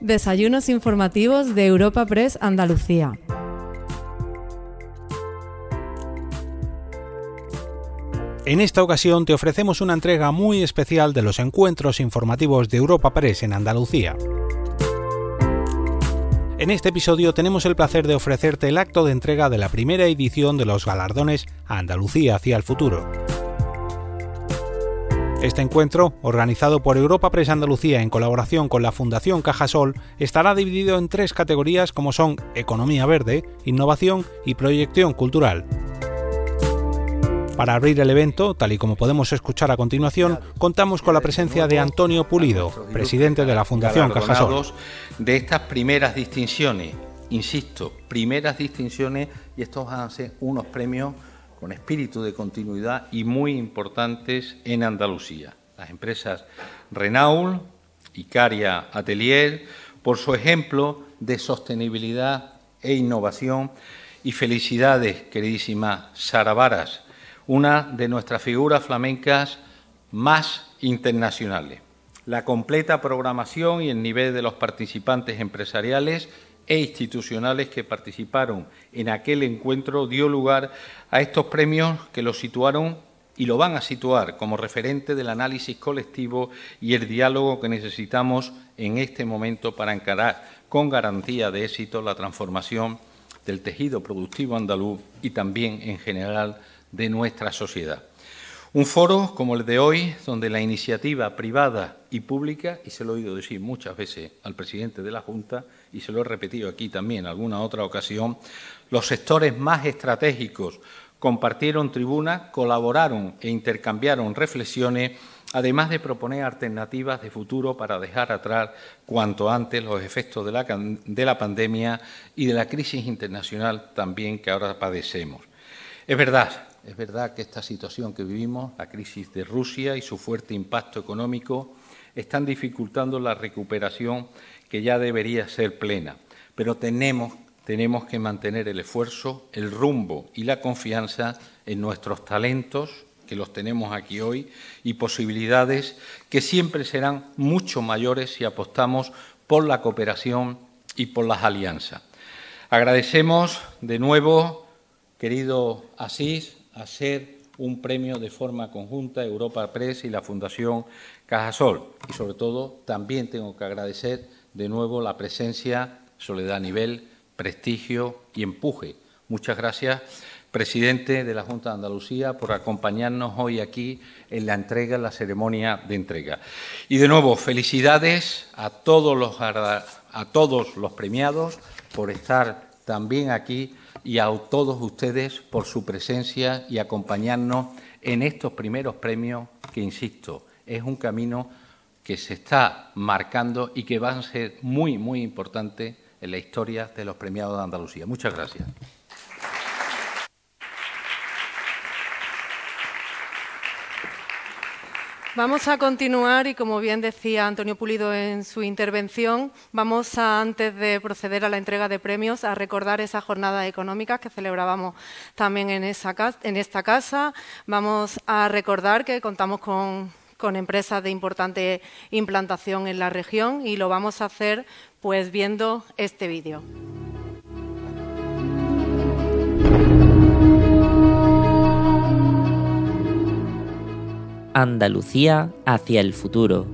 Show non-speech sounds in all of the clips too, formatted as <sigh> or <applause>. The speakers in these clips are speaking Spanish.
Desayunos informativos de Europa Press Andalucía. En esta ocasión te ofrecemos una entrega muy especial de los encuentros informativos de Europa Press en Andalucía. En este episodio tenemos el placer de ofrecerte el acto de entrega de la primera edición de los galardones Andalucía hacia el futuro. Este encuentro, organizado por Europa Press Andalucía en colaboración con la Fundación Cajasol, estará dividido en tres categorías como son Economía Verde, Innovación y Proyección Cultural. Para abrir el evento, tal y como podemos escuchar a continuación, contamos con la presencia de Antonio Pulido, presidente de la Fundación Cajasol. De estas primeras distinciones, insisto, primeras distinciones, y estos van a ser unos premios con espíritu de continuidad y muy importantes en Andalucía. Las empresas Renault, Icaria Atelier, por su ejemplo de sostenibilidad e innovación, y felicidades, queridísima Sara Varas, una de nuestras figuras flamencas más internacionales. La completa programación y el nivel de los participantes empresariales e institucionales que participaron en aquel encuentro dio lugar a estos premios que lo situaron y lo van a situar como referente del análisis colectivo y el diálogo que necesitamos en este momento para encarar con garantía de éxito la transformación del tejido productivo andaluz y también en general de nuestra sociedad. Un foro como el de hoy, donde la iniciativa privada y pública, y se lo he oído decir muchas veces al presidente de la Junta, y se lo he repetido aquí también en alguna otra ocasión, los sectores más estratégicos compartieron tribuna, colaboraron e intercambiaron reflexiones, además de proponer alternativas de futuro para dejar atrás cuanto antes los efectos de la, de la pandemia y de la crisis internacional también que ahora padecemos. Es verdad, es verdad que esta situación que vivimos, la crisis de Rusia y su fuerte impacto económico, están dificultando la recuperación que ya debería ser plena. Pero tenemos, tenemos que mantener el esfuerzo, el rumbo y la confianza en nuestros talentos, que los tenemos aquí hoy, y posibilidades que siempre serán mucho mayores si apostamos por la cooperación y por las alianzas. Agradecemos de nuevo, querido Asís, hacer un premio de forma conjunta Europa Press y la Fundación Cajasol. Y sobre todo también tengo que agradecer de nuevo la presencia, Soledad Nivel, prestigio y empuje. Muchas gracias, presidente de la Junta de Andalucía, por acompañarnos hoy aquí en la entrega, en la ceremonia de entrega. Y de nuevo, felicidades a todos los, a todos los premiados por estar también aquí y a todos ustedes por su presencia y acompañarnos en estos primeros premios que, insisto, es un camino que se está marcando y que va a ser muy, muy importante en la historia de los premiados de Andalucía. Muchas gracias. Vamos a continuar y, como bien decía Antonio Pulido en su intervención, vamos a, antes de proceder a la entrega de premios, a recordar esa jornada económica que celebrábamos también en, en esta casa. Vamos a recordar que contamos con, con empresas de importante implantación en la región y lo vamos a hacer pues viendo este vídeo. Andalucía hacia el futuro.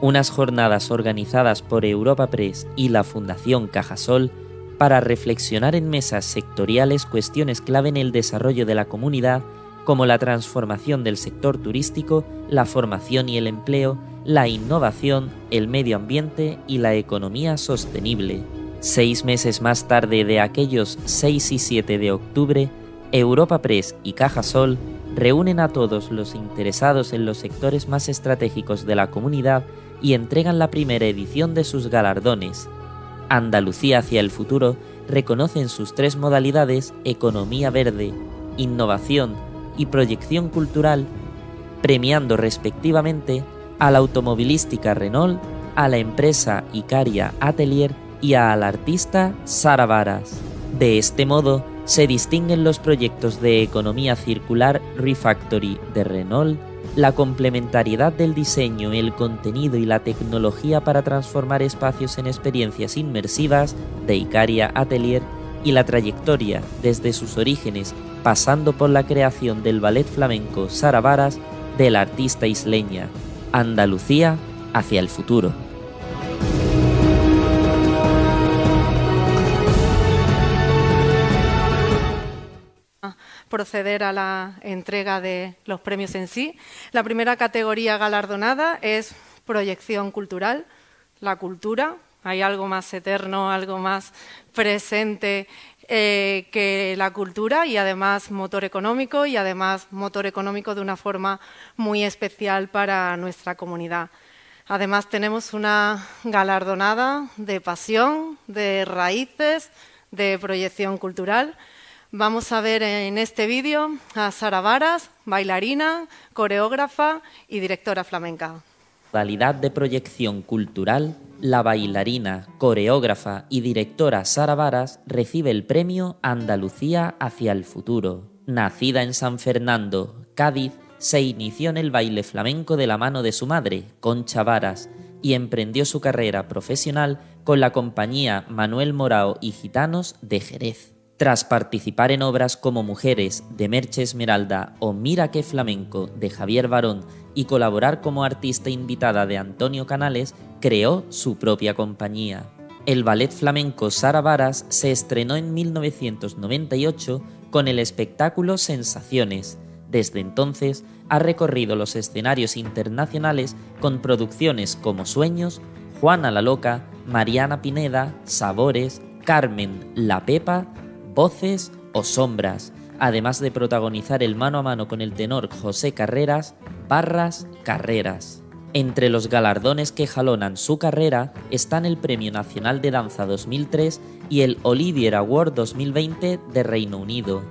Unas jornadas organizadas por Europa Press y la Fundación Cajasol para reflexionar en mesas sectoriales cuestiones clave en el desarrollo de la comunidad como la transformación del sector turístico, la formación y el empleo, la innovación, el medio ambiente y la economía sostenible. Seis meses más tarde de aquellos 6 y 7 de octubre, Europa Press y Cajasol reúnen a todos los interesados en los sectores más estratégicos de la comunidad y entregan la primera edición de sus galardones. Andalucía hacia el futuro reconoce en sus tres modalidades economía verde, innovación y proyección cultural, premiando respectivamente a la automovilística Renault, a la empresa Icaria Atelier y al artista Sara Varas. De este modo, se distinguen los proyectos de economía circular Refactory de Renault, la complementariedad del diseño, el contenido y la tecnología para transformar espacios en experiencias inmersivas de Icaria Atelier y la trayectoria desde sus orígenes, pasando por la creación del ballet flamenco Sara Varas, de la artista isleña Andalucía hacia el futuro. Proceder a la entrega de los premios en sí. La primera categoría galardonada es proyección cultural, la cultura. Hay algo más eterno, algo más presente eh, que la cultura y además motor económico y además motor económico de una forma muy especial para nuestra comunidad. Además tenemos una galardonada de pasión, de raíces, de proyección cultural Vamos a ver en este vídeo a Sara Varas, bailarina, coreógrafa y directora flamenca. Modalidad de proyección cultural, la bailarina, coreógrafa y directora Sara Varas recibe el premio Andalucía hacia el futuro. Nacida en San Fernando, Cádiz, se inició en el baile flamenco de la mano de su madre, Concha Varas, y emprendió su carrera profesional con la compañía Manuel Morao y Gitanos de Jerez. Tras participar en obras como Mujeres de Merche Esmeralda o Mira qué flamenco de Javier Barón y colaborar como artista invitada de Antonio Canales, creó su propia compañía. El ballet flamenco Sara Varas se estrenó en 1998 con el espectáculo Sensaciones. Desde entonces ha recorrido los escenarios internacionales con producciones como Sueños, Juana la Loca, Mariana Pineda, Sabores, Carmen La Pepa voces o sombras, además de protagonizar el mano a mano con el tenor José Carreras, Barras Carreras. Entre los galardones que jalonan su carrera están el Premio Nacional de Danza 2003 y el Olivier Award 2020 de Reino Unido.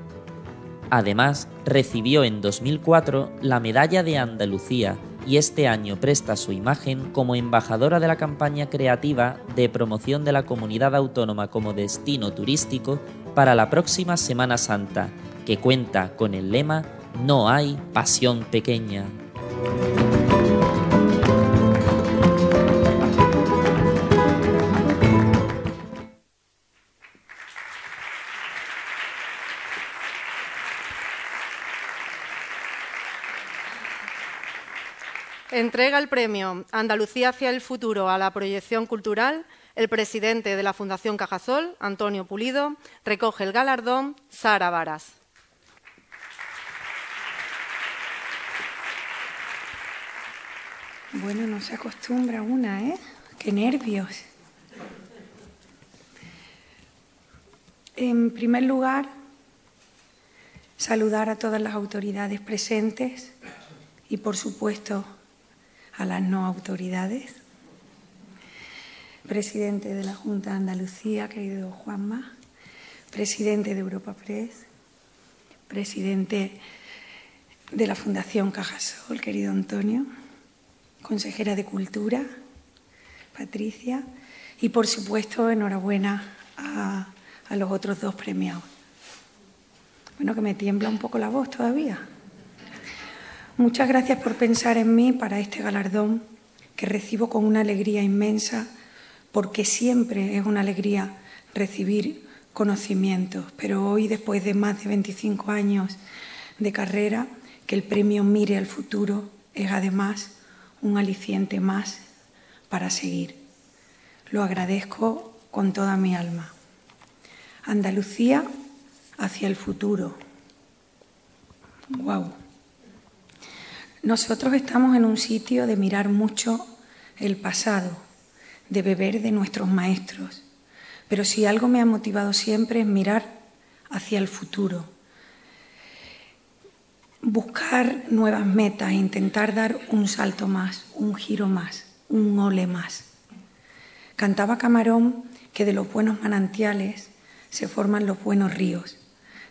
Además, recibió en 2004 la Medalla de Andalucía y este año presta su imagen como embajadora de la campaña creativa de promoción de la comunidad autónoma como destino turístico para la próxima Semana Santa, que cuenta con el lema No hay pasión pequeña. Entrega el premio Andalucía hacia el futuro a la proyección cultural el presidente de la Fundación Cajasol, Antonio Pulido, recoge el galardón Sara Varas. Bueno, no se acostumbra una, ¿eh? Qué nervios. En primer lugar, saludar a todas las autoridades presentes y, por supuesto, a las no autoridades presidente de la Junta de Andalucía, querido Juanma, presidente de Europa Press, presidente de la Fundación Cajasol, querido Antonio, consejera de Cultura, Patricia, y por supuesto, enhorabuena a, a los otros dos premiados. Bueno, que me tiembla un poco la voz todavía. Muchas gracias por pensar en mí para este galardón que recibo con una alegría inmensa porque siempre es una alegría recibir conocimientos, pero hoy, después de más de 25 años de carrera, que el premio mire al futuro es además un aliciente más para seguir. Lo agradezco con toda mi alma. Andalucía hacia el futuro. Wow. Nosotros estamos en un sitio de mirar mucho el pasado de beber de nuestros maestros. Pero si algo me ha motivado siempre es mirar hacia el futuro, buscar nuevas metas, intentar dar un salto más, un giro más, un ole más. Cantaba Camarón que de los buenos manantiales se forman los buenos ríos.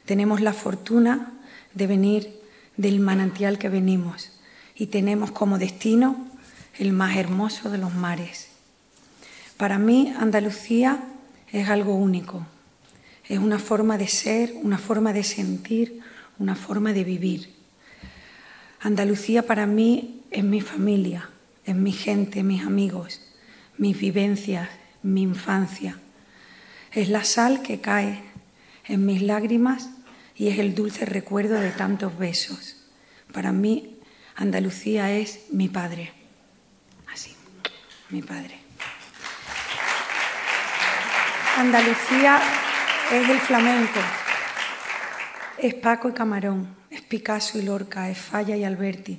Tenemos la fortuna de venir del manantial que venimos y tenemos como destino el más hermoso de los mares. Para mí Andalucía es algo único, es una forma de ser, una forma de sentir, una forma de vivir. Andalucía para mí es mi familia, es mi gente, mis amigos, mis vivencias, mi infancia. Es la sal que cae en mis lágrimas y es el dulce recuerdo de tantos besos. Para mí, Andalucía es mi padre. Así, mi padre. Andalucía es el flamenco, es Paco y Camarón, es Picasso y Lorca, es Falla y Alberti.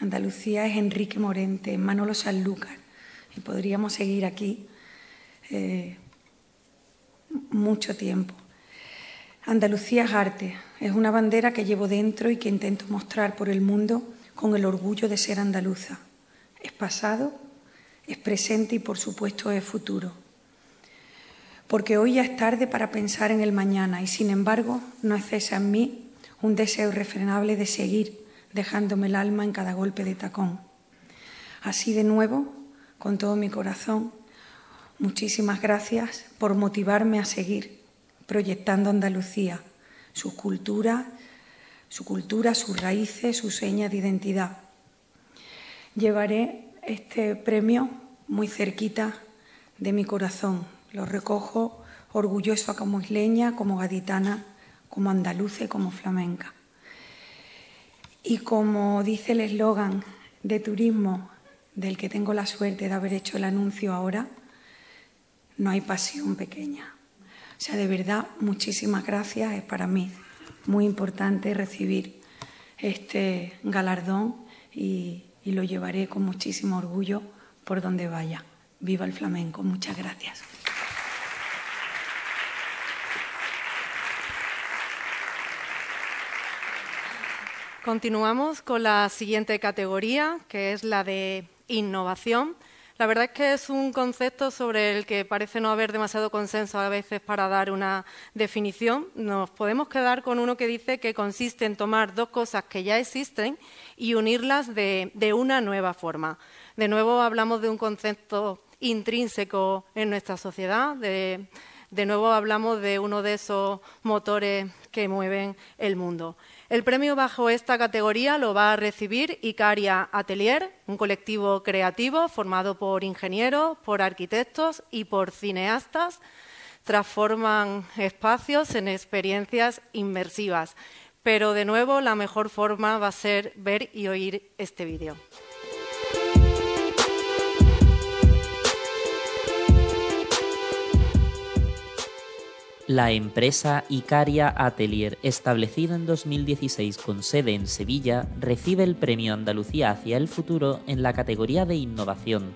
Andalucía es Enrique Morente, es Manolo Sanlúcar. Y podríamos seguir aquí eh, mucho tiempo. Andalucía es arte, es una bandera que llevo dentro y que intento mostrar por el mundo con el orgullo de ser andaluza. Es pasado, es presente y por supuesto es futuro. Porque hoy ya es tarde para pensar en el mañana y sin embargo no cesa en mí un deseo irrefrenable de seguir dejándome el alma en cada golpe de tacón. Así de nuevo, con todo mi corazón, muchísimas gracias por motivarme a seguir proyectando Andalucía, su cultura, su cultura, sus raíces, su seña de identidad. Llevaré este premio muy cerquita de mi corazón. Lo recojo orgullosa como isleña, como gaditana, como andaluce, como flamenca. Y como dice el eslogan de turismo del que tengo la suerte de haber hecho el anuncio ahora, no hay pasión pequeña. O sea, de verdad, muchísimas gracias. Es para mí muy importante recibir este galardón y, lo llevaré con muchísimo orgullo por donde vaya. Viva el flamenco. Muchas gracias. Continuamos con la siguiente categoría, que es la de innovación. La verdad es que es un concepto sobre el que parece no haber demasiado consenso a veces para dar una definición. Nos podemos quedar con uno que dice que consiste en tomar dos cosas que ya existen y unirlas de, una nueva forma. De nuevo hablamos de un concepto intrínseco en nuestra sociedad, de, nuevo hablamos de uno de esos motores que mueven el mundo. El premio bajo esta categoría lo va a recibir Icaria Atelier, un colectivo creativo formado por ingenieros, por arquitectos y por cineastas. Transforman espacios en experiencias inmersivas. Pero de nuevo, la mejor forma va a ser ver y oír este vídeo. La empresa Icaria Atelier, establecida en 2016 con sede en Sevilla, recibe el Premio Andalucía hacia el futuro en la categoría de innovación.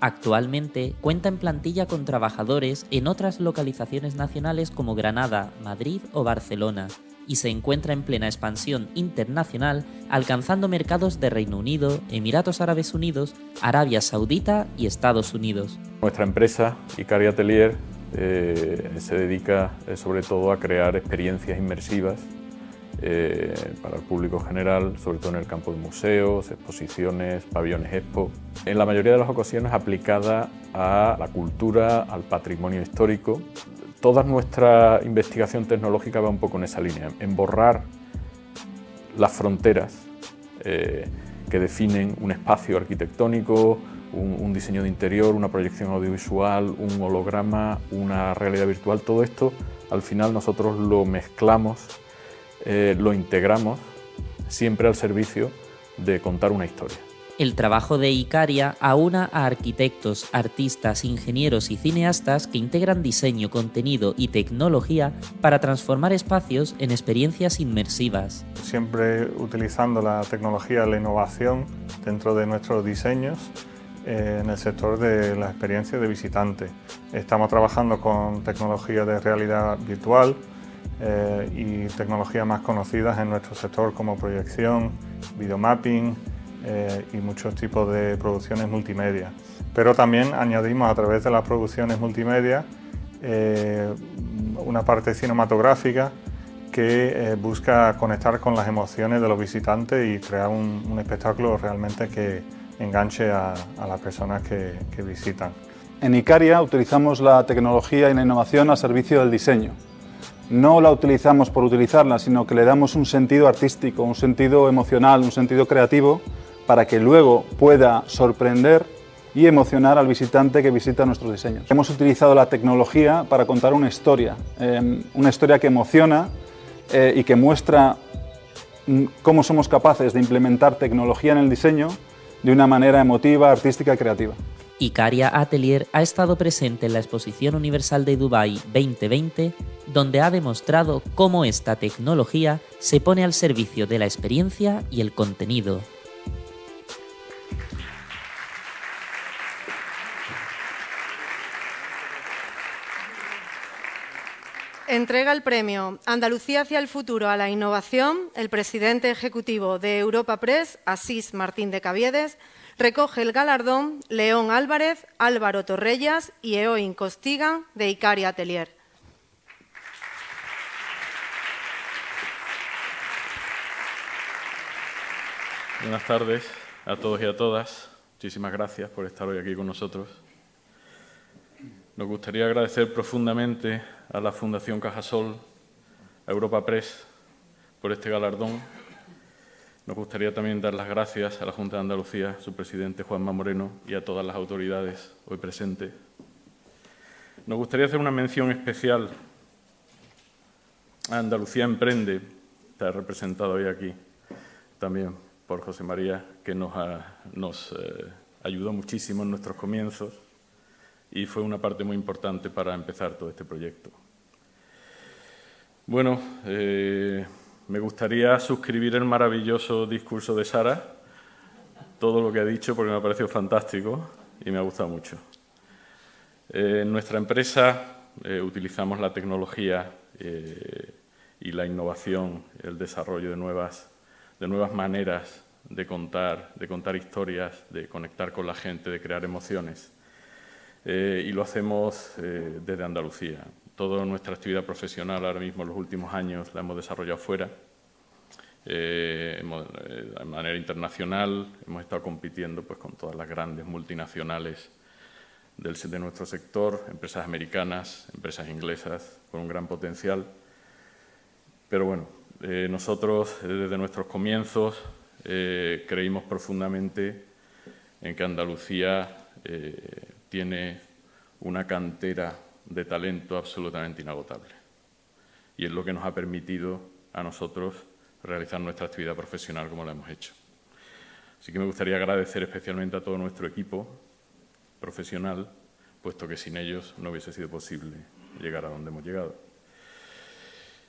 Actualmente cuenta en plantilla con trabajadores en otras localizaciones nacionales como Granada, Madrid o Barcelona, y se encuentra en plena expansión internacional, alcanzando mercados de Reino Unido, Emiratos Árabes Unidos, Arabia Saudita y Estados Unidos. Nuestra empresa, Icaria Atelier, eh, se dedica eh, sobre todo a crear experiencias inmersivas eh, para el público general, sobre todo en el campo de museos, exposiciones, pabellones expo. En la mayoría de las ocasiones aplicada a la cultura, al patrimonio histórico. Toda nuestra investigación tecnológica va un poco en esa línea, en borrar las fronteras que definen un espacio arquitectónico, un, diseño de interior, una proyección audiovisual, un holograma, una realidad virtual, todo esto al final nosotros lo mezclamos, eh, lo integramos siempre al servicio de contar una historia. El trabajo de Icaria aúna a arquitectos, artistas, ingenieros y cineastas que integran diseño, contenido y tecnología para transformar espacios en experiencias inmersivas. Siempre utilizando la tecnología la innovación dentro de nuestros diseños en el sector de la experiencia de visitante. Estamos trabajando con tecnologías de realidad virtual eh, y tecnologías más conocidas en nuestro sector como proyección, videomapping eh, y muchos tipos de producciones multimedia. Pero también añadimos a través de las producciones multimedia una parte cinematográfica que busca conectar con las emociones de los visitantes y crear un espectáculo realmente que, enganche a, las personas que, visitan. En Icaria utilizamos la tecnología y la innovación al servicio del diseño. no la utilizamos por utilizarla, sino que le damos un sentido artístico, un sentido emocional, un sentido creativo, para que luego pueda sorprender y emocionar al visitante que visita nuestros diseños. Hemos utilizado la tecnología para contar una historia, em, una historia que emociona eh, y que muestra mm, cómo somos capaces de implementar tecnología en el diseño de una manera emotiva, artística y creativa. Icaria Atelier ha estado presente en la Exposición Universal de Dubai 2020, donde ha demostrado cómo esta tecnología se pone al servicio de la experiencia y el contenido. Entrega el premio Andalucía hacia el futuro a la innovación el presidente ejecutivo de Europa Press, Asís Martín de Caviedes, recoge el galardón León Álvarez, Álvaro Torrellas y Eoin Costigan de Icaria Atelier. Buenas tardes a todos y a todas. Muchísimas gracias por estar hoy aquí con nosotros. Nos gustaría agradecer profundamente a la Fundación Cajasol, a Europa Press, por este galardón. Nos gustaría también dar las gracias a la Junta de Andalucía, su presidente Juanma Moreno y a todas las autoridades hoy presentes. Nos gustaría hacer una mención especial. A Andalucía Emprende, está representado hoy aquí también por José María, que nos, nos eh, ayudó muchísimo en nuestros comienzos y fue una parte muy importante para empezar todo este proyecto. Bueno, eh, me gustaría suscribir el maravilloso discurso de Sara, todo lo que ha dicho, porque me ha parecido fantástico y me ha gustado mucho. Eh, en nuestra empresa eh, utilizamos la tecnología y la innovación, el desarrollo de nuevas, de nuevas maneras de contar, de contar historias, de conectar con la gente, de crear emociones. Y lo hacemos desde Andalucía. Toda nuestra actividad profesional ahora mismo en los últimos años la hemos desarrollado fuera. Eh, eh, de manera internacional hemos estado compitiendo pues, con todas las grandes multinacionales del, de nuestro sector, empresas americanas, empresas inglesas, con un gran potencial. Pero bueno, eh, nosotros desde nuestros comienzos creímos profundamente en que Andalucía tiene una cantera de talento absolutamente inagotable. Y es lo que nos ha permitido a nosotros realizar nuestra actividad profesional como lo hemos hecho. Así que me gustaría agradecer especialmente a todo nuestro equipo profesional, puesto que sin ellos no hubiese sido posible llegar a donde hemos llegado.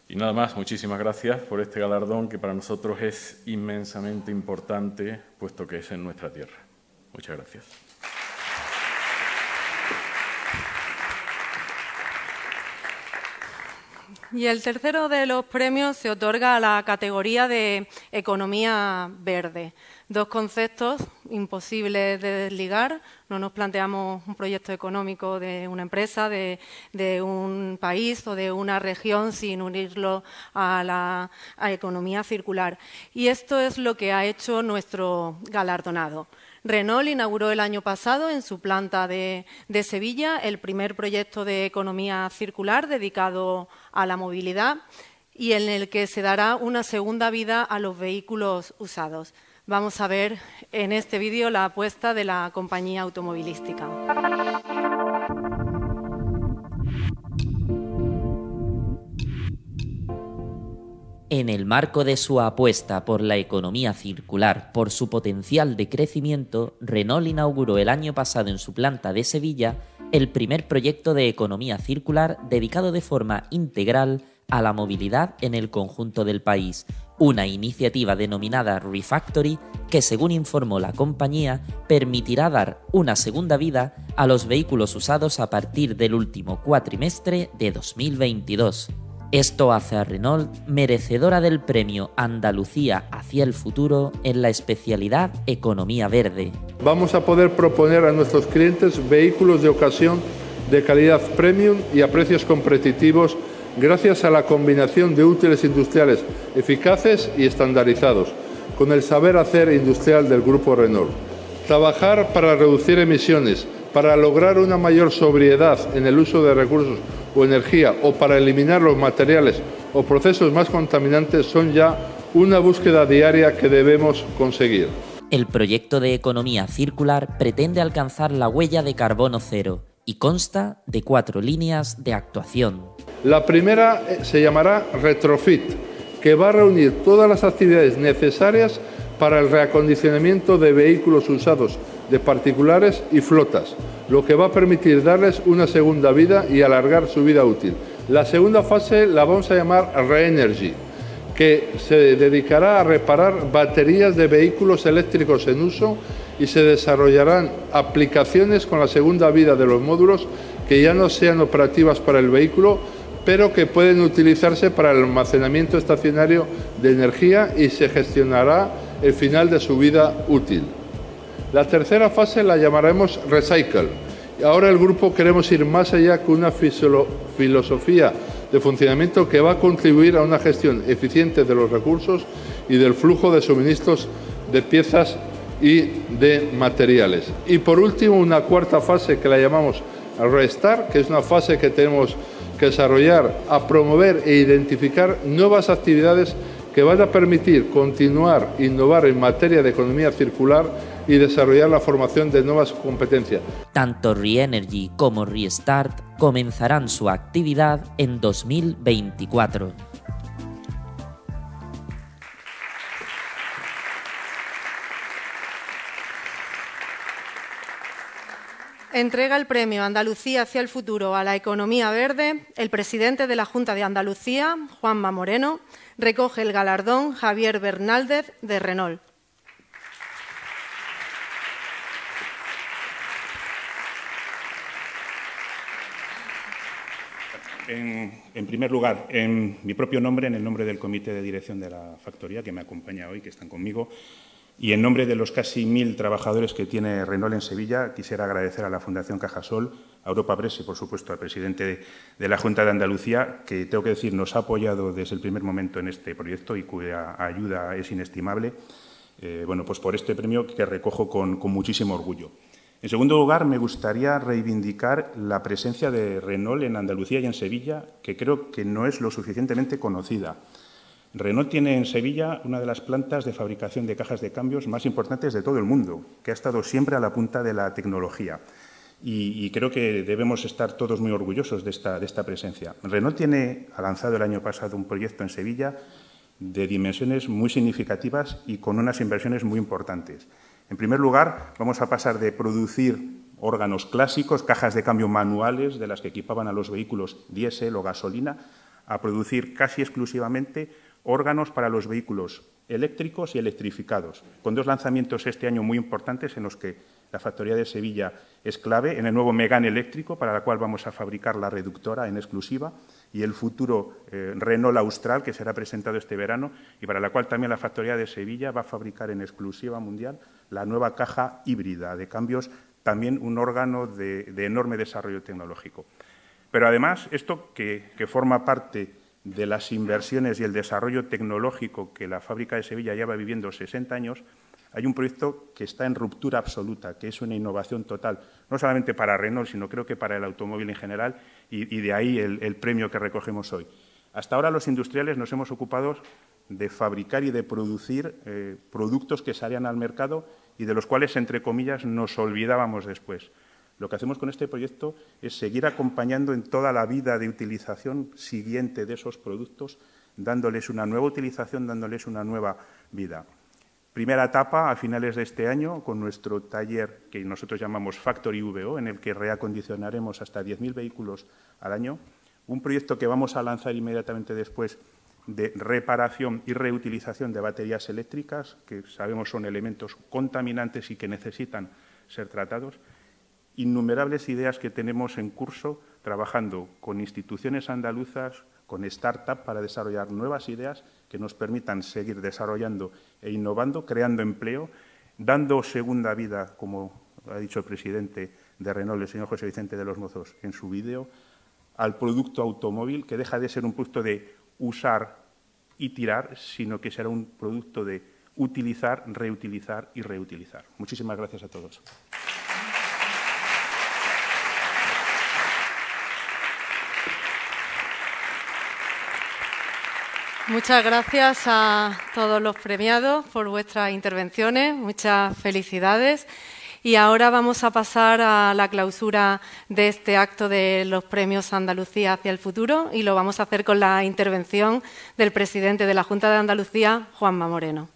Y nada más, muchísimas gracias por este galardón que para nosotros es inmensamente importante, puesto que es en nuestra tierra. Muchas gracias. Y el tercero de los premios se otorga a la categoría de economía verde. Dos conceptos imposibles de desligar. No nos planteamos un proyecto económico de una empresa, de, un país o de una región sin unirlo a la economía circular. Y esto es lo que ha hecho nuestro galardonado. Renault inauguró el año pasado en su planta de, Sevilla el primer proyecto de economía circular dedicado a la movilidad y en el que se dará una segunda vida a los vehículos usados. Vamos a ver en este vídeo la apuesta de la compañía automovilística. En el marco de su apuesta por la economía circular, por su potencial de crecimiento, Renault inauguró el año pasado en su planta de Sevilla el primer proyecto de economía circular dedicado de forma integral a la movilidad en el conjunto del país, una iniciativa denominada Refactory que, según informó la compañía, permitirá dar una segunda vida a los vehículos usados a partir del último cuatrimestre de 2022. Esto hace a Renault merecedora del premio Andalucía hacia el futuro en la especialidad Economía Verde. Vamos a poder proponer a nuestros clientes vehículos de ocasión de calidad premium y a precios competitivos gracias a la combinación de útiles industriales eficaces y estandarizados, con el saber hacer industrial del Grupo Renault. Trabajar para reducir emisiones, para lograr una mayor sobriedad en el uso de recursos o energía o para eliminar los materiales o procesos más contaminantes son ya una búsqueda diaria que debemos conseguir. El proyecto de economía circular pretende alcanzar la huella de carbono cero y consta de cuatro líneas de actuación. La primera eh, se llamará Retrofit, que va a reunir todas las actividades necesarias para el reacondicionamiento de vehículos usados de particulares y flotas, lo que va a permitir darles una segunda vida y alargar su vida útil. La segunda fase la vamos a llamar Reenergy, que se dedicará a reparar baterías de vehículos eléctricos en uso y se desarrollarán aplicaciones con la segunda vida de los módulos que ya no sean operativas para el vehículo, pero que pueden utilizarse para el almacenamiento estacionario de energía y se gestionará el final de su vida útil. La tercera fase la llamaremos Recycle. Ahora el grupo queremos ir más allá con una filosofía de funcionamiento que va a contribuir a una gestión eficiente de los recursos y del flujo de suministros de piezas y de materiales. Y por último, una cuarta fase que la llamamos Restart, que es una fase que tenemos que desarrollar a promover e identificar nuevas actividades que van a permitir continuar, innovar en materia de economía circular y desarrollar la formación de nuevas competencias. Tanto Reenergy como Restart comenzarán su actividad en 2024. Entrega el premio Andalucía hacia el futuro a la economía verde el presidente de la Junta de Andalucía, Juanma Moreno, recoge el galardón Javier Bernaldez de Renault. En, primer lugar, en mi propio nombre, en el nombre del comité de dirección de la factoría que me acompaña hoy, que están conmigo, y en nombre de los casi mil trabajadores que tiene Renault en Sevilla, quisiera agradecer a la Fundación Cajasol, a Europa Press y, por supuesto, al presidente de la Junta de Andalucía, que, tengo que decir, nos ha apoyado desde el primer momento en este proyecto y cuya ayuda es inestimable, eh, bueno, pues por este premio que recojo con, con muchísimo orgullo. En segundo lugar, me gustaría reivindicar la presencia de Renault en Andalucía y en Sevilla, que creo que no es lo suficientemente conocida. Renault tiene en Sevilla una de las plantas de fabricación de cajas de cambios más importantes de todo el mundo, que ha estado siempre a la punta de la tecnología. Y, creo que debemos estar todos muy orgullosos de esta, de esta presencia. Renault tiene, ha lanzado el año pasado un proyecto en Sevilla de dimensiones muy significativas y con unas inversiones muy importantes. En primer lugar, vamos a pasar de producir órganos clásicos, cajas de cambio manuales de las que equipaban a los vehículos diésel o gasolina, a producir casi exclusivamente órganos para los vehículos eléctricos y electrificados, con dos lanzamientos este año muy importantes en los que la factoría de Sevilla es clave, en el nuevo Megane eléctrico, para la cual vamos a fabricar la reductora en exclusiva, y el futuro eh, Renault Austral, que será presentado este verano, y para la cual también la factoría de Sevilla va a fabricar en exclusiva mundial la nueva caja híbrida de cambios, también un órgano de, enorme desarrollo tecnológico. Pero además, esto que, forma parte de las inversiones y el desarrollo tecnológico que la fábrica de Sevilla lleva viviendo 60 años, hay un proyecto que está en ruptura absoluta, que es una innovación total, no solamente para Renault, sino creo que para el automóvil en general, y, de ahí el, premio que recogemos hoy. Hasta ahora los industriales nos hemos ocupado de fabricar y de producir eh, productos que salían al mercado y de los cuales, entre comillas, nos olvidábamos después. Lo que hacemos con este proyecto es seguir acompañando en toda la vida de utilización siguiente de esos productos, dándoles una nueva utilización, dándoles una nueva vida. Primera etapa a finales de este año con nuestro taller que nosotros llamamos Factory VO, en el que reacondicionaremos hasta 10.000 vehículos al año. Un proyecto que vamos a lanzar inmediatamente después de reparación y reutilización de baterías eléctricas, que sabemos son elementos contaminantes y que necesitan ser tratados. Innumerables ideas que tenemos en curso trabajando con instituciones andaluzas, con startups para desarrollar nuevas ideas que nos permitan seguir desarrollando e innovando, creando empleo, dando segunda vida, como ha dicho el presidente de Renault, el señor José Vicente de los Mozos, en su vídeo, al producto automóvil, que deja de ser un producto de usar y tirar, sino que será un producto de utilizar, reutilizar y reutilizar. Muchísimas gracias a todos. Muchas gracias a todos los premiados por vuestras intervenciones. Muchas felicidades. Y ahora vamos a pasar a la clausura de este acto de los premios Andalucía hacia el futuro y lo vamos a hacer con la intervención del presidente de la Junta de Andalucía, Juanma Moreno.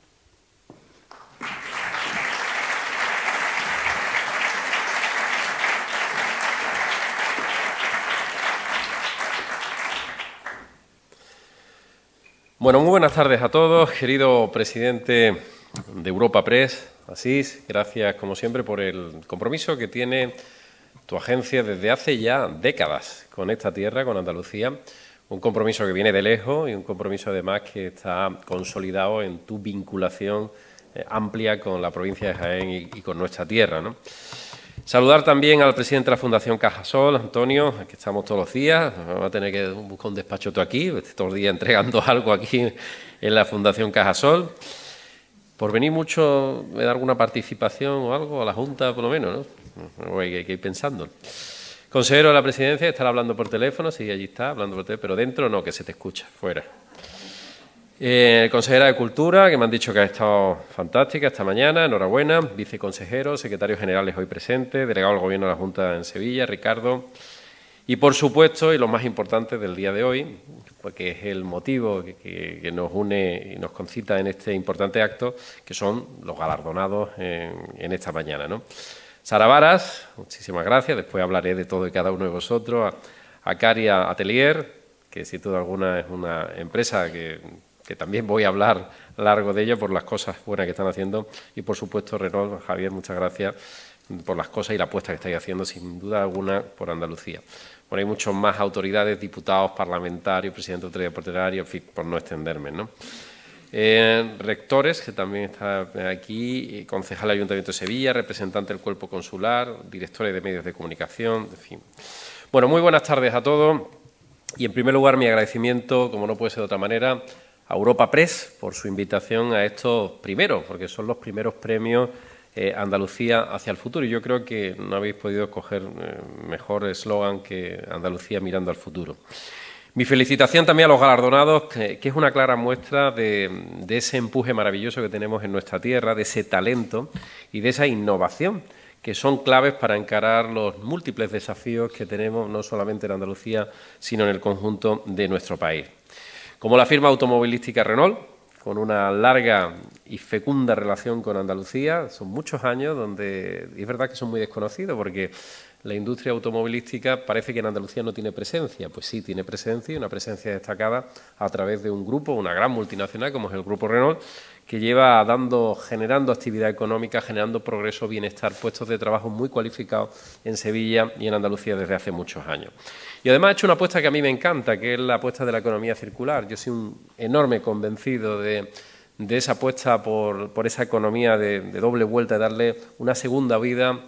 Bueno, muy buenas tardes a todos, querido presidente de Europa Press, Asís, gracias como siempre por el compromiso que tiene tu agencia desde hace ya décadas con esta tierra, con Andalucía, un compromiso que viene de lejos y un compromiso además que está consolidado en tu vinculación eh, amplia con la provincia de Jaén y, con nuestra tierra. Saludar también al presidente de la Fundación Cajasol, Antonio, que estamos todos los días. Vamos a tener que buscar un despacho aquí, todos los días entregando <laughs> algo aquí en la Fundación Cajasol. Por venir mucho, ¿me da alguna participación o algo a la Junta, por lo menos? ¿no? Hay que ir pensando. Consejero de la Presidencia, estar hablando por teléfono, sí, allí está, hablando por teléfono, pero dentro no, que se te escucha, fuera. Eh, consejera de Cultura, que me han dicho que ha estado fantástica esta mañana, enhorabuena. Viceconsejero, secretario generales hoy presente, delegado del Gobierno de la Junta en Sevilla, Ricardo. Y por supuesto, y lo más importante del día de hoy, porque es el motivo que, nos une y nos concita en este importante acto, que son los galardonados en, esta mañana. ¿no? Sara Varas, muchísimas gracias. Después hablaré de todo y cada uno de vosotros. A, a Caria Atelier, que sin duda alguna es una empresa que que también voy a hablar largo de ella por las cosas buenas que están haciendo. Y por supuesto, Renault, Javier, muchas gracias por las cosas y la apuesta que estáis haciendo, sin duda alguna, por Andalucía. Bueno, hay muchos más autoridades, diputados, parlamentarios, presidente de autoridad portuaria, en fin, por no extenderme, ¿no? Eh, rectores, que también está aquí, concejal del Ayuntamiento de Sevilla, representante del cuerpo consular, directores de medios de comunicación, en fin. Bueno, muy buenas tardes a todos y en primer lugar mi agradecimiento, como no puede ser de otra manera, a Europa Press por su invitación a estos primeros, porque son los primeros premios eh, Andalucía hacia el futuro. Y yo creo que no habéis podido escoger eh, mejor eslogan que Andalucía mirando al futuro. Mi felicitación también a los galardonados, que, es una clara muestra de, de, ese empuje maravilloso que tenemos en nuestra tierra, de ese talento y de esa innovación que son claves para encarar los múltiples desafíos que tenemos no solamente en Andalucía, sino en el conjunto de nuestro país. Como la firma automovilística Renault, con una larga y fecunda relación con Andalucía, son muchos años donde es verdad que son muy desconocidos porque la industria automovilística parece que en Andalucía no tiene presencia. Pues sí, tiene presencia y una presencia destacada a través de un grupo, una gran multinacional como es el Grupo Renault, que lleva dando, generando actividad económica, generando progreso, bienestar, puestos de trabajo muy cualificados en Sevilla y en Andalucía desde hace muchos años. Y además ha hecho una apuesta que a mí me encanta, que es la apuesta de la economía circular. Yo soy un enorme convencido de, esa apuesta por, esa economía de, doble vuelta, de darle una segunda vida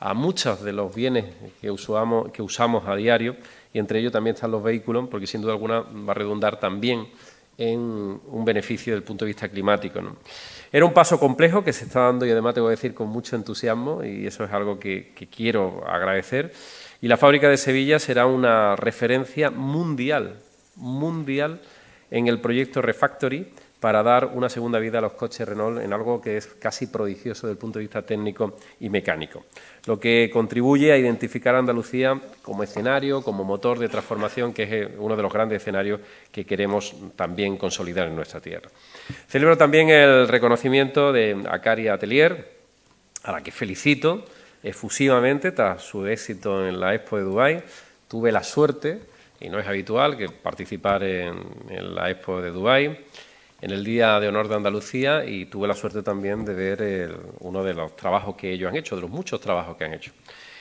a muchos de los bienes que usamos, que usamos a diario, y entre ellos también están los vehículos, porque sin duda alguna va a redundar también en un beneficio desde el punto de vista climático. Era un paso complejo que se está dando y además te voy a decir con mucho entusiasmo y eso es algo que quiero agradecer y la fábrica de Sevilla será una referencia mundial, mundial en el proyecto Refactory para dar una segunda vida a los coches Renault en algo que es casi prodigioso desde el punto de vista técnico y mecánico, lo que contribuye a identificar a Andalucía como escenario, como motor de transformación, que es uno de los grandes escenarios que queremos también consolidar en nuestra tierra. Celebro también el reconocimiento de Acaria Atelier, a la que felicito efusivamente tras su éxito en la Expo de Dubái. Tuve la suerte, y no es habitual, que participar en, la Expo de Dubái en el Día de Honor de Andalucía y tuve la suerte también de ver uno de los trabajos que ellos han hecho, de los muchos trabajos que han hecho.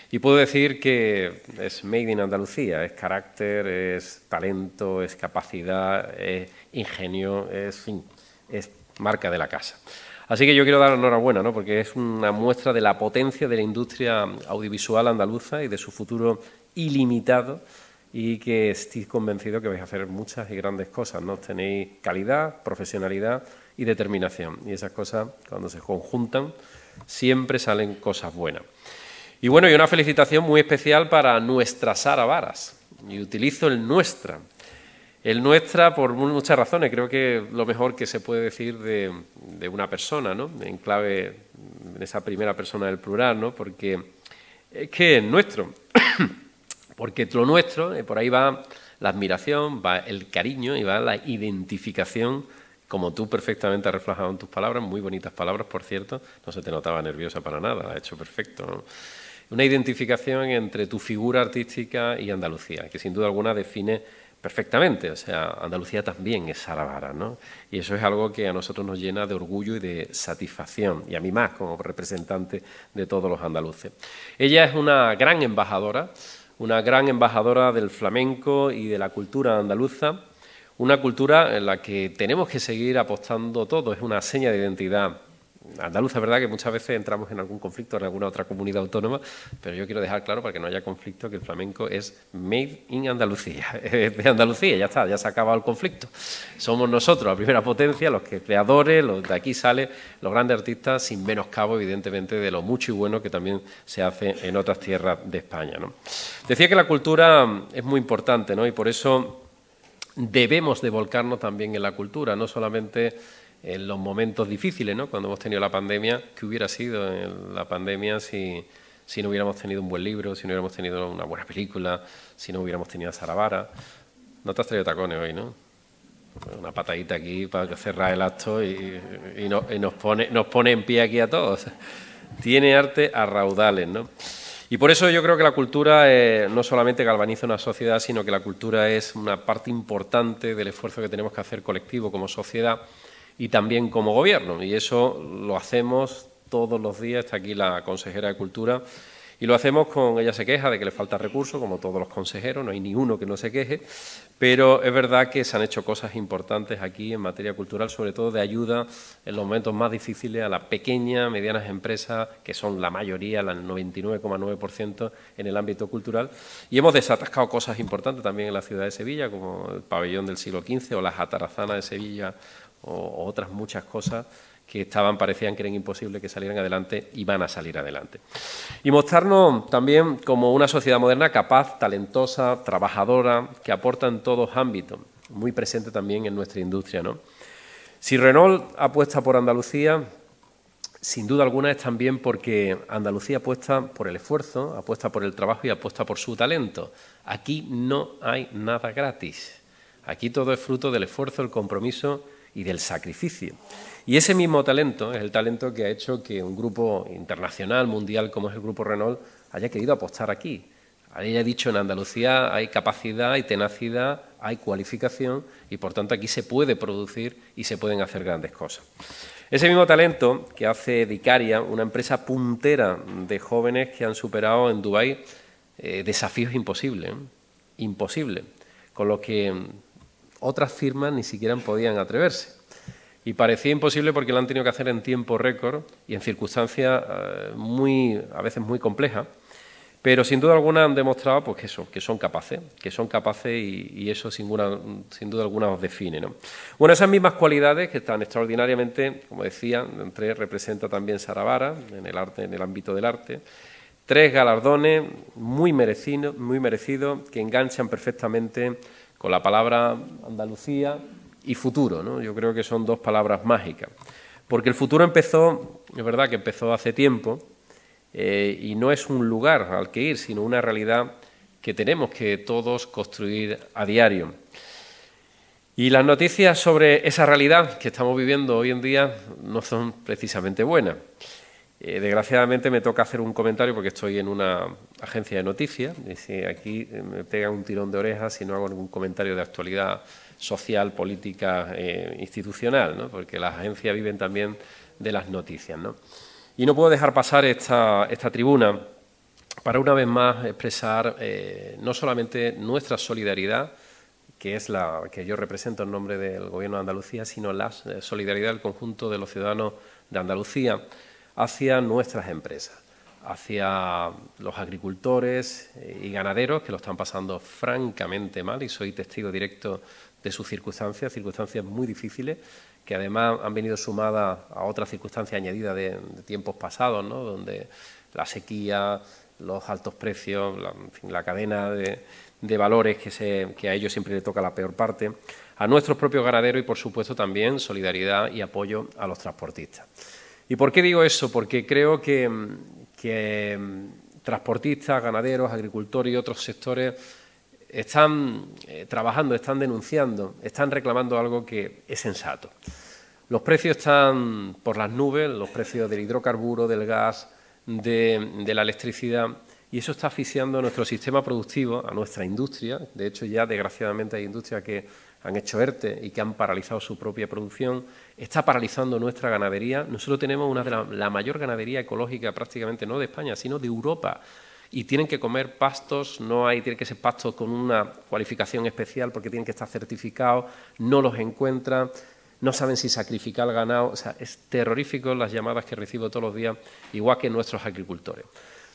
Y puedo decir que es made in Andalucía, es carácter, es talento, es capacidad, es ingenio, es, es marca de la casa. Así que yo quiero dar enhorabuena, ¿no? porque es una muestra de la potencia de la industria audiovisual andaluza y de su futuro ilimitado y que estoy convencido que vais a hacer muchas y grandes cosas. ¿no? Tenéis calidad, profesionalidad y determinación. Y esas cosas, cuando se conjuntan, siempre salen cosas buenas. Y bueno, y una felicitación muy especial para nuestra Sara Varas. Y utilizo el nuestra. El nuestra, por muchas razones, creo que lo mejor que se puede decir de, una persona, ¿no? En clave, en esa primera persona del plural, ¿no? Porque es que es nuestro. <coughs> Porque lo nuestro, eh, por ahí va la admiración, va el cariño y va la identificación, como tú perfectamente has reflejado en tus palabras, muy bonitas palabras, por cierto, no se te notaba nerviosa para nada, has hecho perfecto. Una identificación entre tu figura artística y Andalucía, que sin duda alguna define perfectamente. O sea, Andalucía también es Saravara, ¿no? Y eso es algo que a nosotros nos llena de orgullo y de satisfacción, y a mí más como representante de todos los andaluces. Ella es una gran embajadora, una gran embajadora del flamenco y de la cultura andaluza, una cultura en la que tenemos que seguir apostando todo, es una seña de identidad andaluza, es verdad que muchas veces entramos en algún conflicto en alguna otra comunidad autónoma, pero yo quiero dejar claro para que no haya conflicto que el flamenco es made in Andalucía, <laughs> es de Andalucía, ya está, ya se ha acabado el conflicto. Somos nosotros, la primera potencia, los creadores, los de aquí salen los grandes artistas, sin menoscabo, evidentemente, de lo mucho y bueno que también se hace en otras tierras de España. Decía que la cultura es muy importante, ¿no? y por eso debemos de volcarnos también en la cultura, no solamente en los momentos difíciles, ¿no? Cuando hemos tenido la pandemia, ¿qué hubiera sido en la pandemia si, si no hubiéramos tenido un buen libro, si no hubiéramos tenido una buena película, si no hubiéramos tenido a Saravara? No te has traído tacones hoy, ¿no? Una patadita aquí para cerrar el acto y, nos, pone, nos pone en pie aquí a todos. Tiene arte a raudales, ¿no? Y por eso yo creo que la cultura eh, no solamente galvaniza una sociedad, sino que la cultura es una parte importante del esfuerzo que tenemos que hacer colectivo como sociedad y también como gobierno. Y eso lo hacemos todos los días. Está aquí la consejera de Cultura. Y lo hacemos con, ella se queja de que le falta recursos, como todos los consejeros, no hay ni uno que no se queje, pero es verdad que se han hecho cosas importantes aquí en materia cultural, sobre todo de ayuda en los momentos más difíciles a las pequeñas, medianas empresas, que son la mayoría, el 99,9% en el ámbito cultural. Y hemos desatascado cosas importantes también en la ciudad de Sevilla, como el pabellón del siglo XV o las atarazanas de Sevilla o, otras muchas cosas que estaban, parecían que eran imposibles que salieran adelante y van a salir adelante. Y mostrarnos también como una sociedad moderna capaz, talentosa, trabajadora, que aporta en todos ámbitos, muy presente también en nuestra industria. ¿no? Si Renault apuesta por Andalucía, sin duda alguna es también porque Andalucía apuesta por el esfuerzo, apuesta por el trabajo y apuesta por su talento. Aquí no hay nada gratis. Aquí todo es fruto del esfuerzo, el compromiso y del sacrificio. Y ese mismo talento es el talento que ha hecho que un grupo internacional, mundial, como es el Grupo Renault, haya querido apostar aquí. Haya dicho en Andalucía hay capacidad, hay tenacidad, hay cualificación y por tanto aquí se puede producir y se pueden hacer grandes cosas. Ese mismo talento que hace Dicaria, una empresa puntera de jóvenes que han superado en Dubái eh, desafíos imposibles, ¿eh? imposibles, con lo que otras firmas ni siquiera podían atreverse. Y parecía imposible porque lo han tenido que hacer en tiempo récord y en circunstancias eh, muy, a veces muy complejas. Pero sin duda alguna han demostrado pues, que, eso, que son capaces, que son capaces y, eso sin, sin, duda alguna os define. ¿no? Bueno, esas mismas cualidades que están extraordinariamente, como decía, entre representa también Saravara en el arte, en el ámbito del arte. Tres galardones muy merecidos, muy merecidos que enganchan perfectamente con la palabra Andalucía y futuro. ¿no? Yo creo que son dos palabras mágicas. Porque el futuro empezó, es verdad que empezó hace tiempo, eh, y no es un lugar al que ir, sino una realidad que tenemos que todos construir a diario. Y las noticias sobre esa realidad que estamos viviendo hoy en día no son precisamente buenas. Eh, desgraciadamente me toca hacer un comentario porque estoy en una agencia de noticias y si aquí me pega un tirón de orejas si no hago ningún comentario de actualidad social, política, eh, institucional, porque las agencias viven también de las noticias. Y no puedo dejar pasar esta, esta tribuna para una vez más expresar eh, no solamente nuestra solidaridad, que es la que yo represento en nombre del Gobierno de Andalucía, sino la solidaridad del conjunto de los ciudadanos de Andalucía hacia nuestras empresas, hacia los agricultores y ganaderos que lo están pasando francamente mal y soy testigo directo de sus circunstancias, circunstancias muy difíciles que además han venido sumadas a otras circunstancias añadidas de, tiempos pasados, ¿no? donde la sequía, los altos precios, la, cadena de, valores que, se, que a ellos siempre le toca la peor parte, a nuestros propios ganaderos y, por supuesto, también solidaridad y apoyo a los transportistas. ¿Y por qué digo eso? Porque creo que, mm, transportistas, ganaderos, agricultores y otros sectores están eh, trabajando, están denunciando, están reclamando algo que es sensato. Los precios están por las nubes, los precios del hidrocarburo, del gas, de, la electricidad, y eso está asfixiando a nuestro sistema productivo, a nuestra industria. De hecho, ya desgraciadamente hay industrias que han hecho ERTE y que han paralizado su propia producción. Está paralizando nuestra ganadería. Nosotros tenemos una de la, la mayor ganadería ecológica prácticamente no de España, sino de Europa y tienen que comer pastos, no hay, tienen que ser pastos con una cualificación especial porque tienen que estar certificados, no los encuentran, no saben si sacrificar ganado, o sea, es terrorífico las llamadas que recibo todos los días, igual que nuestros agricultores.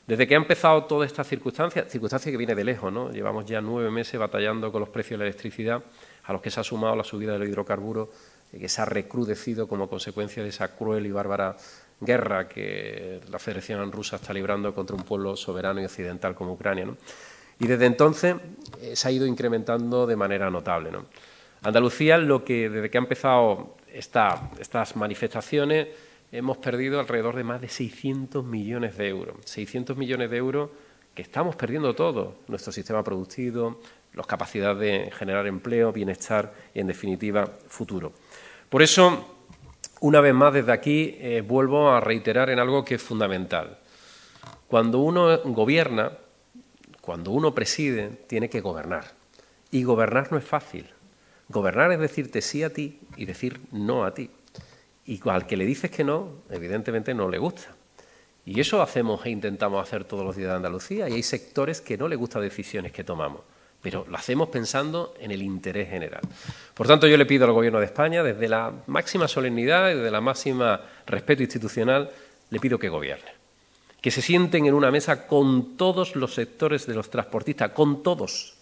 Desde que ha empezado toda esta circunstancia, circunstancia que viene de lejos, ¿no? llevamos ya nueve meses batallando con los precios de la electricidad, a los que se ha sumado la subida del hidrocarburo, que se ha recrudecido como consecuencia de esa cruel y bárbara guerra que la Federación Rusa está librando contra un pueblo soberano y occidental como Ucrania. Y desde entonces eh, se ha ido incrementando de manera notable. Andalucía, lo que desde que ha empezado estas manifestaciones, hemos perdido alrededor de más de 600 millones de euros. 600 millones de euros que estamos perdiendo todo, nuestro sistema productivo, las capacidades de generar empleo, bienestar y, en definitiva, futuro. Por eso, una vez más, desde aquí eh, vuelvo a reiterar en algo que es fundamental. Cuando uno gobierna, cuando uno preside, tiene que gobernar. Y gobernar no es fácil. Gobernar es decirte sí a ti y decir no a ti. Y al que le dices que no, evidentemente no le gusta. Y eso hacemos e intentamos hacer todos los días de Andalucía. Y hay sectores que no le gustan decisiones que tomamos pero lo hacemos pensando en el interés general. Por tanto, yo le pido al Gobierno de España, desde la máxima solemnidad y desde la máxima respeto institucional, le pido que gobierne. Que se sienten en una mesa con todos los sectores de los transportistas, con todos,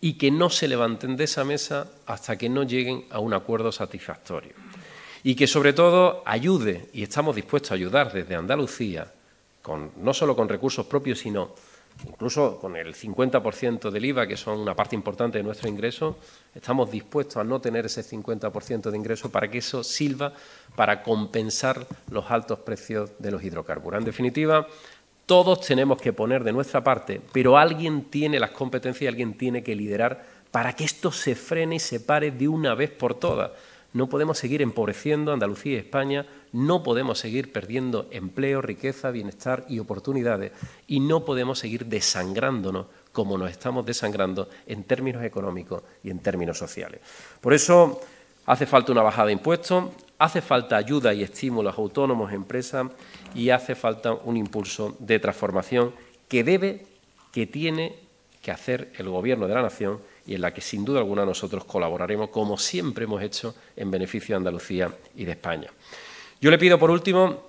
y que no se levanten de esa mesa hasta que no lleguen a un acuerdo satisfactorio. Y que, sobre todo, ayude, y estamos dispuestos a ayudar desde Andalucía, no solo con recursos propios, sino incluso con el 50% del IVA, que son una parte importante de nuestro ingreso, estamos dispuestos a no tener ese 50% de ingreso para que eso sirva para compensar los altos precios de los hidrocarburos. En definitiva, todos tenemos que poner de nuestra parte, pero alguien tiene las competencias y alguien tiene que liderar para que esto se frene y se pare de una vez por todas. No podemos seguir empobreciendo Andalucía y España, no podemos seguir perdiendo empleo, riqueza, bienestar y oportunidades y no podemos seguir desangrándonos como nos estamos desangrando en términos económicos y en términos sociales. Por eso hace falta una bajada de impuestos, hace falta ayuda y estímulos a autónomos, empresas y hace falta un impulso de transformación que debe, que tiene que hacer el Gobierno de la Nación y en la que sin duda alguna nosotros colaboraremos, como siempre hemos hecho, en beneficio de Andalucía y de España. Yo le pido, por último,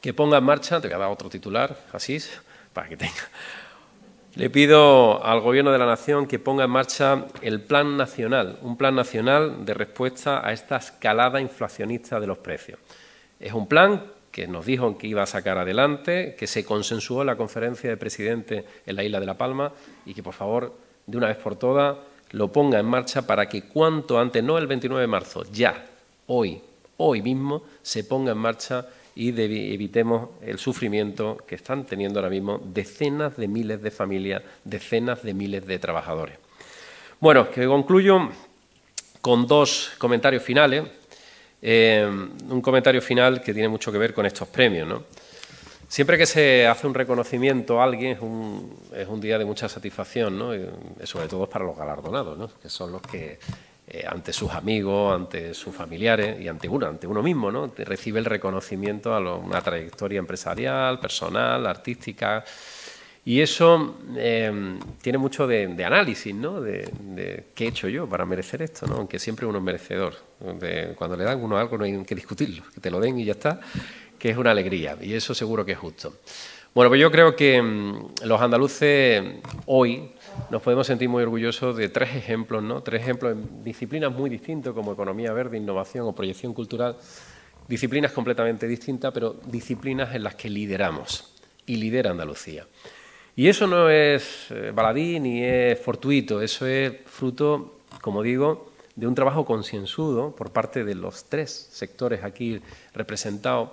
que ponga en marcha, te voy a dar otro titular, así, para que tenga. Le pido al Gobierno de la Nación que ponga en marcha el Plan Nacional, un Plan Nacional de respuesta a esta escalada inflacionista de los precios. Es un plan que nos dijo que iba a sacar adelante, que se consensuó en la conferencia de presidente en la isla de La Palma y que, por favor, de una vez por todas lo ponga en marcha para que cuanto antes, no el 29 de marzo, ya, hoy, hoy mismo, se ponga en marcha y evitemos el sufrimiento que están teniendo ahora mismo decenas de miles de familias, decenas de miles de trabajadores. Bueno, que concluyo con dos comentarios finales. Eh, un comentario final que tiene mucho que ver con estos premios. ¿no? Siempre que se hace un reconocimiento a alguien es un, es un día de mucha satisfacción, ¿no? sobre todo para los galardonados, ¿no? que son los que eh, ante sus amigos, ante sus familiares y ante uno, ante uno mismo, ¿no? recibe el reconocimiento a una trayectoria empresarial, personal, artística. Y eso em, tiene mucho de, análisis, ¿no? De, qué he hecho yo para merecer esto, ¿no? Aunque siempre uno es merecedor. cuando le dan uno algo no hay que discutirlo, que te lo den y ya está que es una alegría, y eso seguro que es justo. Bueno, pues yo creo que mm, los andaluces hoy nos podemos sentir muy orgullosos de tres ejemplos, ¿no? Tres ejemplos en disciplinas muy distintas como economía verde, innovación o proyección cultural, disciplinas completamente distintas, pero disciplinas en las que lideramos y lidera Andalucía. Y eso no es eh, baladí ni es fortuito, eso es fruto, como digo, de un trabajo concienzudo por parte de los tres sectores aquí representados,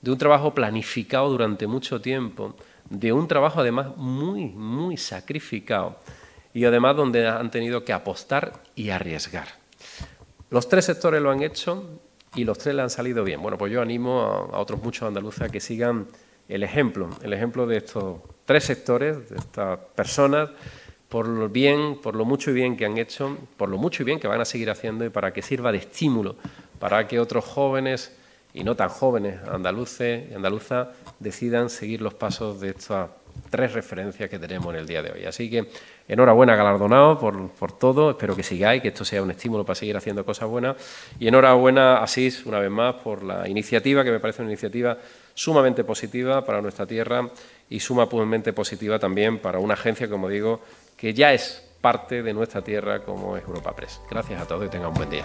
de un trabajo planificado durante mucho tiempo, de un trabajo además muy, muy sacrificado y además donde han tenido que apostar y arriesgar. Los tres sectores lo han hecho y los tres le han salido bien. Bueno, pues yo animo a, otros muchos andaluces a que sigan el ejemplo, el ejemplo de estos tres sectores, de estas personas, por lo bien, por lo mucho y bien que han hecho, por lo mucho y bien que van a seguir haciendo y para que sirva de estímulo para que otros jóvenes y no tan jóvenes andaluces y andaluzas decidan seguir los pasos de estas tres referencias que tenemos en el día de hoy. Así que enhorabuena, galardonado por, por todo, espero que sigáis, que esto sea un estímulo para seguir haciendo cosas buenas y enhorabuena, Asís, una vez más, por la iniciativa, que me parece una iniciativa sumamente positiva para nuestra tierra y sumamente positiva también para una agencia, como digo, que ya es parte de nuestra tierra como es Europa Press. Gracias a todos y tengan un buen día.